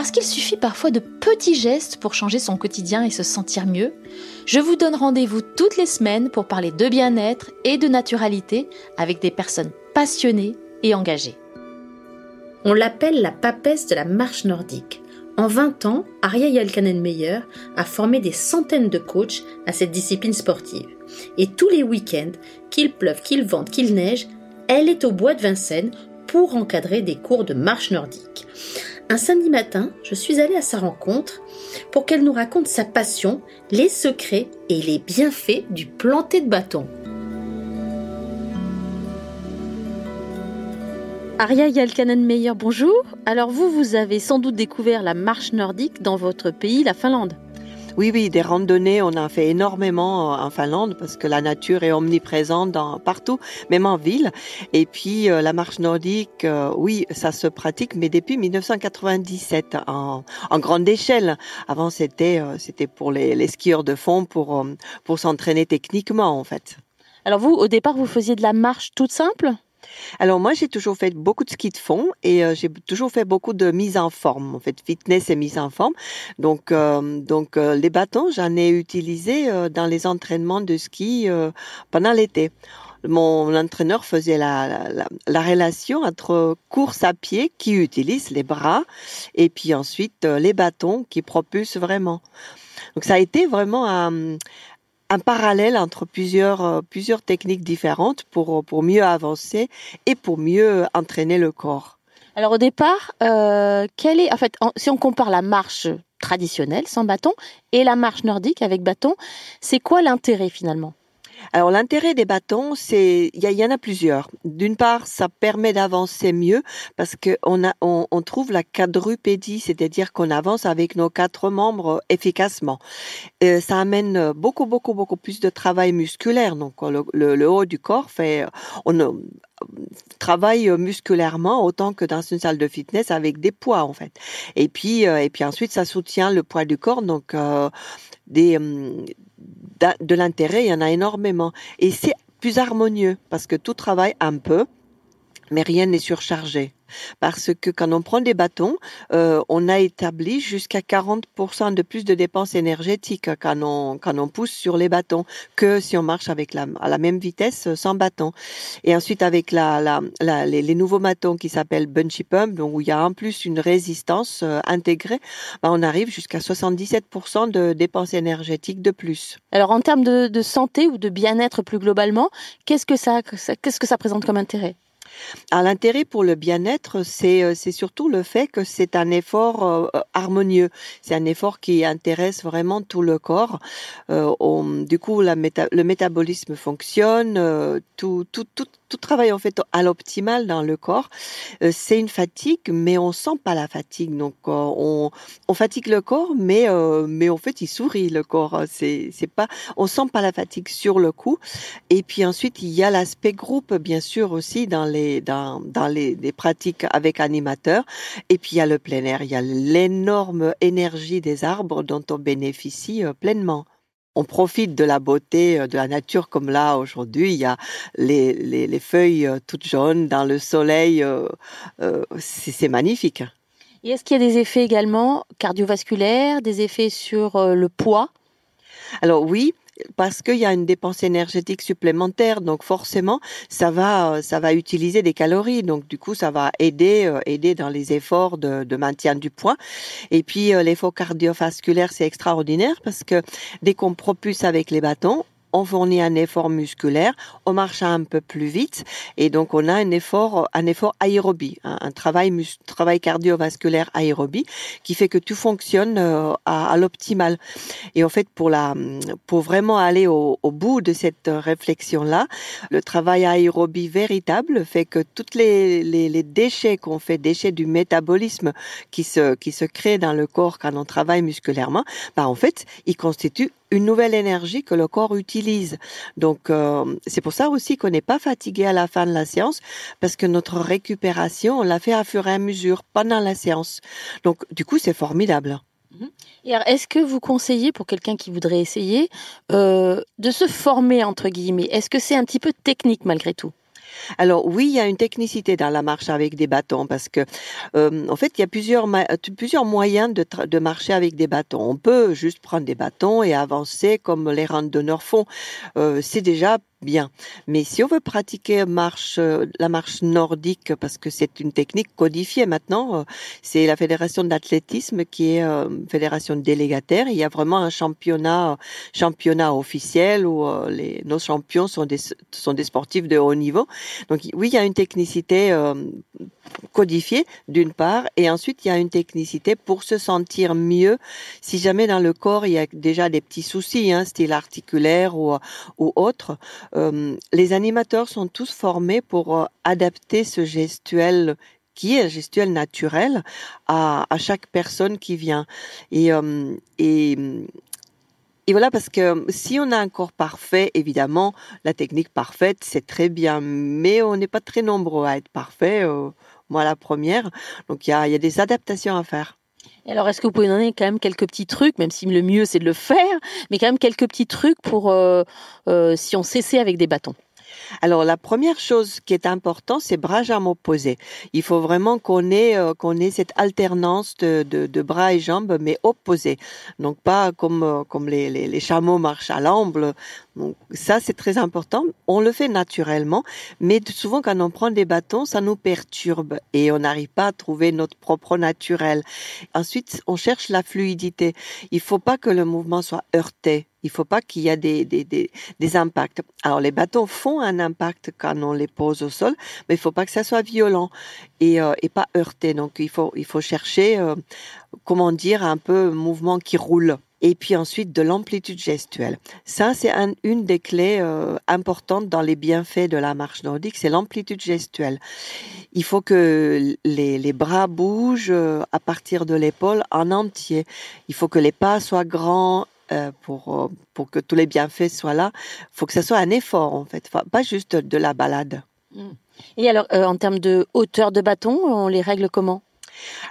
Parce qu'il suffit parfois de petits gestes pour changer son quotidien et se sentir mieux, je vous donne rendez-vous toutes les semaines pour parler de bien-être et de naturalité avec des personnes passionnées et engagées. On l'appelle la papesse de la marche nordique. En 20 ans, Aria Yalkanen-Meyer a formé des centaines de coachs à cette discipline sportive. Et tous les week-ends, qu'il pleuve, qu'il vente, qu'il neige, elle est au bois de Vincennes pour encadrer des cours de marche nordique. Un samedi matin, je suis allée à sa rencontre pour qu'elle nous raconte sa passion, les secrets et les bienfaits du planter de bâton. Aria Yalkanen-Meyer, bonjour. Alors vous, vous avez sans doute découvert la marche nordique dans votre pays, la Finlande. Oui, oui, des randonnées, on en fait énormément en Finlande parce que la nature est omniprésente dans, partout, même en ville. Et puis euh, la marche nordique, euh, oui, ça se pratique, mais depuis 1997 en, en grande échelle. Avant, c'était euh, c'était pour les, les, skieurs de fond pour pour s'entraîner techniquement en fait. Alors vous, au départ, vous faisiez de la marche toute simple? Alors moi, j'ai toujours fait beaucoup de ski de fond et euh, j'ai toujours fait beaucoup de mise en forme, en fait, fitness et mise en forme. Donc, euh, donc euh, les bâtons, j'en ai utilisé dans les entraînements de ski pendant l'été. Mon entraîneur faisait la, la, la, relation entre course à pied qui utilise les bras et puis ensuite les bâtons qui propulsent vraiment. Donc ça a été vraiment un, un parallèle entre plusieurs, euh, plusieurs techniques différentes pour, pour mieux avancer et pour mieux entraîner le corps. Alors au départ, euh, est, en fait, si on compare la marche traditionnelle sans bâton et la marche nordique avec bâton, c'est quoi l'intérêt finalement? Alors l'intérêt des bâtons, c'est il y, en a plusieurs. D'une part, ça permet d'avancer mieux parce que on a on, on trouve la quadrupédie, c'est-à-dire qu'on avance avec nos quatre membres efficacement. Euh, ça amène beaucoup beaucoup beaucoup plus de travail musculaire. Donc le, le, haut du corps fait on euh, travaille musculairement autant que dans une salle de fitness avec des poids en fait. Et puis euh, et puis ensuite ça soutient le poids du corps donc euh, des hum, de l'intérêt, il y en a énormément. Et c'est plus harmonieux parce que tout travaille un peu, mais rien n'est surchargé parce que quand on prend des bâtons, euh, on a établi jusqu'à 40% de plus de dépenses énergétiques quand on, quand on pousse sur les bâtons que si on marche avec la, à la même vitesse sans bâton. Et ensuite avec les, nouveaux bâtons qui s'appellent Bunchy Pump, où il y a en plus une résistance euh, intégrée, bah, on arrive jusqu'à 77% de dépenses énergétiques de plus. Alors en termes de, de santé ou de bien-être plus globalement, qu'est-ce que ça, qu'est-ce que ça présente comme intérêt? L'intérêt pour le bien-être, c'est euh, c'est surtout le fait que c'est un effort euh, harmonieux. C'est un effort qui intéresse vraiment tout le corps. Euh, du coup, le métabolisme fonctionne, euh, tout, tout, tout, tout travaille en fait à l'optimal dans le corps. c'est une fatigue, mais on sent pas la fatigue. Donc, on, on fatigue le corps, mais mais en fait, il sourit le corps. C'est c'est pas, on sent pas la fatigue sur le coup. Et puis ensuite, il y a l'aspect groupe, bien sûr aussi dans les dans, dans les, pratiques avec animateurs. Et puis il y a le plein air, il y a l'énorme énergie des arbres dont on bénéficie euh, pleinement on profite de la beauté euh, de la nature comme là aujourd'hui. Il y a les, les, les, feuilles euh, toutes jaunes dans le soleil. c'est magnifique. Et est-ce qu'il y a des effets également cardiovasculaires, des effets sur le poids? Alors oui, parce qu'il y a une dépense énergétique supplémentaire, donc forcément ça va ça va utiliser des calories, donc du coup ça va aider euh, aider dans les efforts de, de maintien du poids. Et puis euh, l'effort cardiovasculaire c'est extraordinaire parce que dès qu'on propulse avec les bâtons, on fournit un effort musculaire, on marche un peu plus vite et donc on a un effort, un effort aérobie, un, travail, travail cardiovasculaire aérobie qui fait que tout fonctionne euh, à, l'optimal. Et en fait, pour la, pour vraiment aller au, bout de cette réflexion là, le travail aérobie véritable fait que toutes les, les, déchets qu'on fait, déchets du métabolisme qui se, qui se créent dans le corps quand on travaille musculairement, bah en fait, ils constituent une nouvelle énergie que le corps utilise. Donc euh, c'est pour ça aussi qu'on n'est pas fatigué à la fin de la séance parce que notre récupération on l'a fait à fur et à mesure pendant la séance. Donc du coup c'est formidable. Mhm. Et est-ce que vous conseillez pour quelqu'un qui voudrait essayer euh, de se former entre guillemets? Est-ce que c'est un petit peu technique malgré tout? Alors oui, il y a une technicité dans la marche avec des bâtons parce que euh, en fait, il y a plusieurs plusieurs moyens de, de marcher avec des bâtons. On peut juste prendre des bâtons et avancer comme les randonneurs font. Euh, c'est déjà bien. Mais si on veut pratiquer marche, euh, la marche nordique, parce que c'est une technique codifiée maintenant, euh, c'est la fédération d'athlétisme qui est euh, fédération délégataire. Il y a vraiment un championnat, championnat officiel où les, nos champions sont des, sont des sportifs de haut niveau. Donc oui, il y a une technicité codifiée d'une part, et ensuite il y a une technicité pour se sentir mieux. Si jamais dans le corps il y a déjà des petits soucis, hein, style articulaire ou, ou autre, euh, les animateurs sont tous formés pour euh, adapter ce gestuel qui est un gestuel naturel à, à chaque personne qui vient. Et, euh, et, et voilà, parce que si on a un corps parfait, évidemment, la technique parfaite, c'est très bien, mais on n'est pas très nombreux à être parfait. Moi, la première. Donc, il y a, des adaptations à faire alors, est-ce que vous pouvez donner quand même quelques petits trucs, même si le mieux c'est de le faire, mais quand même quelques petits trucs pour euh, euh, si on cessait avec des bâtons? Alors la première chose qui est importante, c'est bras jambes opposés. Il faut vraiment qu'on ait euh, qu'on ait cette alternance de, de, de, bras et jambes, mais opposés. Donc pas comme euh, comme les, les, les chameaux marchent à l'amble. Donc ça c'est très important. On le fait naturellement, mais souvent quand on prend des bâtons, ça nous perturbe et on n'arrive pas à trouver notre propre naturel. Ensuite, on cherche la fluidité. Il faut pas que le mouvement soit heurté. Il faut pas qu'il y ait des, des, des, des, impacts. Alors les bâtons font un impact quand on les pose au sol, mais il faut pas que ça soit violent et, euh, et pas heurté. Donc il faut il faut chercher euh, comment dire un peu mouvement qui roule. Et puis ensuite de l'amplitude gestuelle. Ça c'est un, une des clés euh, importantes dans les bienfaits de la marche nordique, c'est l'amplitude gestuelle. Il faut que les, les bras bougent euh, à partir de l'épaule en entier. Il faut que les pas soient grands pour, euh, pour que tous les bienfaits soient là, faut que ce soit un effort en fait, pas juste de la balade. Mm. Et alors, euh, en termes de hauteur de bâton, on les règle comment?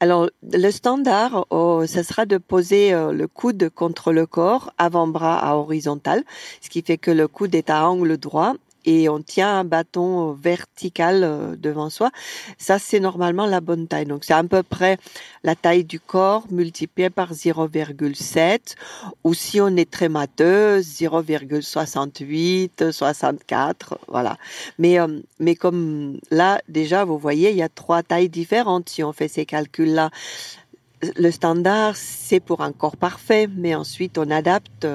Alors, le standard, oh, ça sera de poser le coude contre le corps, avant-bras à horizontal, ce qui fait que le coude est à angle droit et on tient un bâton euh, vertical euh, devant soi. Ça, c'est normalement la bonne taille. Donc, c'est à peu près la taille du corps multipliée par 0,7 ou si on est très matheux, 0,68, 64, voilà. Mais, euh, mais comme là, déjà, vous voyez, il y a trois tailles différentes si on fait ces calculs-là le standard, c'est pour un corps parfait, mais ensuite on adapte.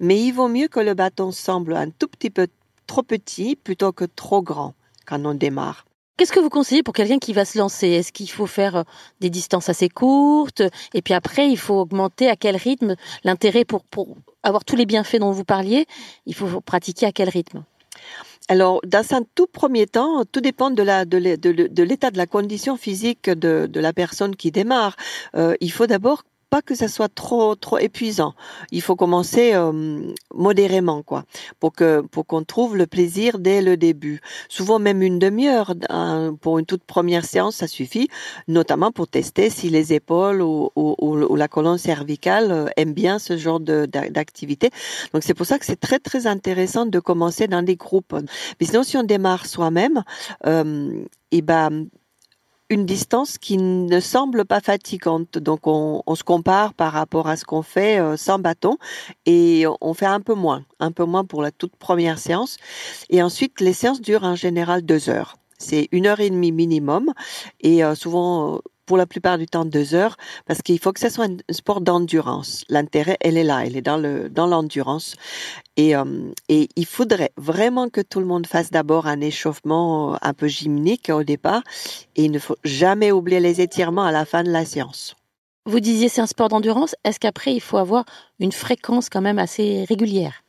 Mais il vaut mieux que le bâton semble un tout petit peu trop petit plutôt que trop grand quand on démarre. Qu'est-ce que vous conseillez pour quelqu'un qui va se lancer? Est-ce qu'il faut faire euh, des distances assez courtes? Et puis après, il faut augmenter à quel rythme L'intérêt pour, pour avoir tous les bienfaits dont vous parliez, il faut pratiquer à quel rythme? Alors, dans un tout premier temps, tout dépend de la de l'état de, de, la condition physique de, de la personne qui démarre. Euh, il faut d'abord pas que ça soit trop trop épuisant. Il faut commencer euh, modérément quoi, pour que pour qu'on trouve le plaisir dès le début. Souvent même une demi-heure pour une toute première séance ça suffit, notamment pour tester si les épaules ou la colonne cervicale euh, aiment bien ce genre d'activité. Donc c'est pour ça que c'est très très intéressant de commencer dans des groupes. Mais sinon si on démarre soi-même, euh, et ben une distance qui ne semble pas fatigante. Donc on, se compare par rapport à ce qu'on fait euh, sans bâton et on fait un peu moins, un peu moins pour la toute première séance. Et ensuite, les séances durent en général deux heures. C'est une heure et demie minimum et euh, souvent pour la plupart du temps deux heures parce qu'il faut que ce soit un sport d'endurance. L'intérêt, elle est là, elle est dans le dans l'endurance et euh, et il faudrait vraiment que tout le monde fasse d'abord un échauffement euh, un peu gymnique au départ et il ne faut jamais oublier les étirements à la fin de la séance. Vous disiez c'est un sport d'endurance. Est-ce qu'après il faut avoir une fréquence quand même assez régulière?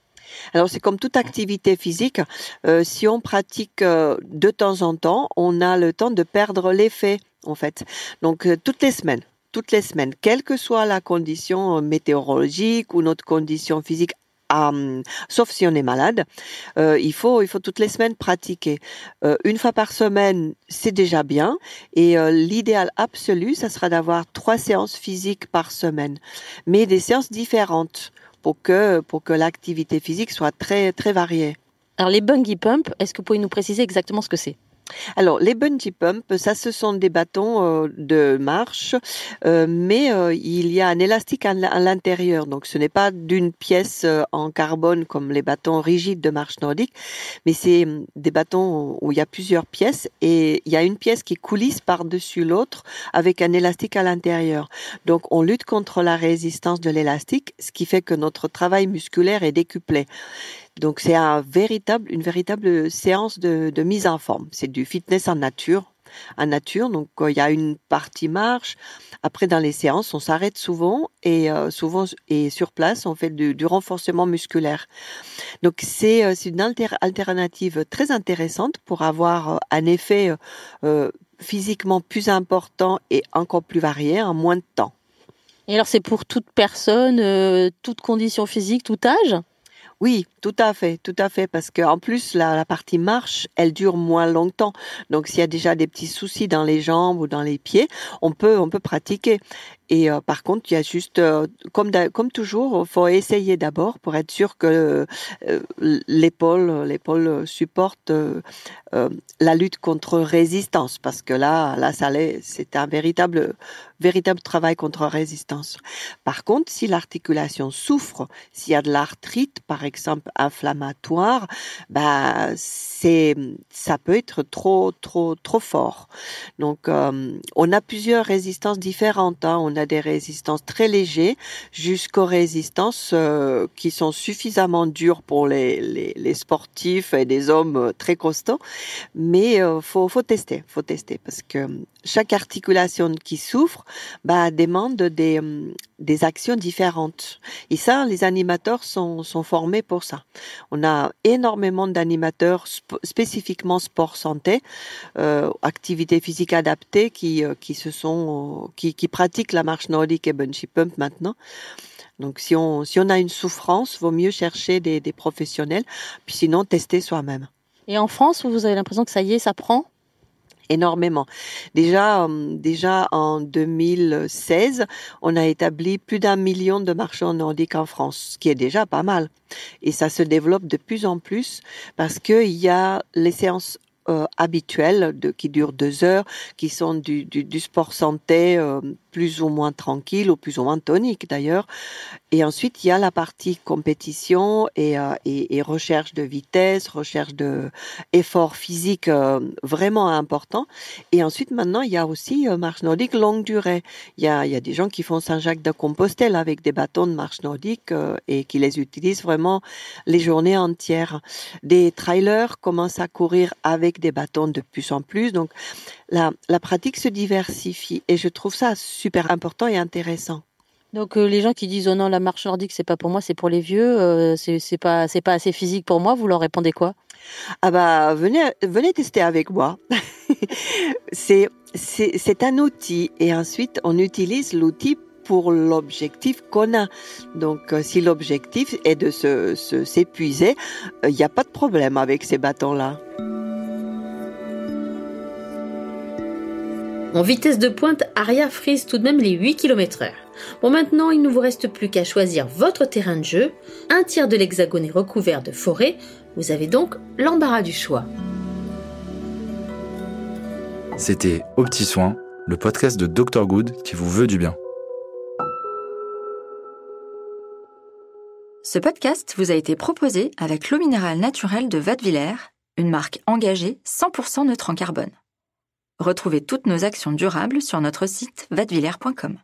Alors c'est comme toute activité physique, euh, si on pratique euh, de temps en temps, on a le temps de perdre l'effet en fait. Donc euh, toutes les semaines, toutes les semaines, quelle que soit la condition météorologique ou notre condition physique sauf si on est malade. Euh, il faut il faut toutes les semaines pratiquer. Euh, une fois par semaine, c'est déjà bien. Et euh, l'idéal absolu, ça sera d'avoir trois séances physiques par semaine, mais des séances différentes pour que pour que l'activité physique soit très très variée. Alors les bungee pump, est-ce que vous pouvez nous préciser exactement ce que c'est? Alors, les bungee pumps, ça, ce sont des bâtons euh, de marche, euh, mais euh, il y a un élastique à l'intérieur. Donc, ce n'est pas d'une pièce en carbone comme les bâtons rigides de marche nordique, mais c'est hum, des bâtons où il y a plusieurs pièces et il y a une pièce qui coulisse par-dessus l'autre avec un élastique à l'intérieur. Donc, on lutte contre la résistance de l'élastique, ce qui fait que notre travail musculaire est décuplé. Donc c'est un véritable, une véritable séance de, de mise en forme. C'est du fitness en nature, en nature. Donc il y a une partie marche. Après dans les séances, on s'arrête souvent et euh, souvent et sur place on fait du, du renforcement musculaire. Donc c'est euh, une alternative très intéressante pour avoir euh, un effet physiquement plus important et encore plus varié en moins de temps. Et alors c'est pour toute personne, toute condition physique, tout âge? Oui, tout à fait, tout à fait, parce qu'en plus la, la, partie marche, elle dure moins longtemps. Donc s'il y a déjà des petits soucis dans les jambes ou dans les pieds, on peut on peut pratiquer. Et euh, par contre, il y a juste, euh, comme, comme toujours, il faut essayer d'abord pour être sûr que euh, l'épaule, l'épaule supporte la lutte contre résistance, parce que là, là, ça c'est un véritable, véritable travail contre résistance. Par contre, si l'articulation souffre, s'il y a de l'arthrite, par exemple, inflammatoire, bah, ça peut être trop, trop, trop fort. Donc, on a plusieurs résistances différentes. Hein. A des résistances très légères jusqu'aux résistances euh, qui sont suffisamment dures pour les, les, sportifs et des hommes euh, très costauds. Mais euh, faut, faut tester, faut tester parce que chaque articulation qui souffre bah, demande des, des actions différentes. Et ça, les animateurs sont, sont formés pour ça. On a énormément d'animateurs spécifiquement sport santé, euh, activités physiques adaptées qui, qui se sont, qui, qui pratiquent la marche nordique et bungee pump maintenant. Donc si on, si on a une souffrance, vaut mieux chercher des, des professionnels, puis sinon tester soi-même. Et en France, vous avez l'impression que ça y est, ça prend? Énormément. Déjà, euh, déjà en 2016, on a établi plus d'un million de marchands nordiques en France, ce qui est déjà pas mal. Et ça se développe de plus en plus parce qu'il y a les séances euh, habituelles de, qui durent deux heures, qui sont du, du, du sport santé euh, plus ou moins tranquille ou plus ou moins tonique d'ailleurs. Et ensuite, il y a la partie compétition et, euh, recherche de vitesse, recherche de effort physique euh, vraiment important. Et ensuite, maintenant, il y a aussi euh, marche nordique longue durée. Il y a, des gens qui font Saint-Jacques-de-Compostelle avec des bâtons de marche nordique et qui les utilisent vraiment les journées entières. Des trailers commencent à courir avec des bâtons de plus en plus. Donc, la, la pratique se diversifie et je trouve ça super important et intéressant. Donc euh, les gens qui disent oh non la marche nordique c'est pas pour moi c'est pour les vieux euh, c'est pas c'est pas assez physique pour moi vous leur répondez quoi? Ah bah venez venez tester avec moi c'est c'est un outil et ensuite on utilise l'outil pour l'objectif qu'on a. Donc, euh, si l'objectif est de se s'épuiser, il n'y a pas de problème avec ces bâtons-là. En vitesse de pointe, Aria frise tout de même les 8 km heure. Bon maintenant, il ne vous reste plus qu'à choisir votre terrain de jeu. Un tiers de l'hexagone est recouvert de forêt. Vous avez donc l'embarras du choix. C'était Au Petit Soin, le podcast de Dr Good qui vous veut du bien. Ce podcast vous a été proposé avec l'eau minérale naturelle de Vadevillers, une marque engagée 100% neutre en carbone. Retrouvez toutes nos actions durables sur notre site vadevillers.com.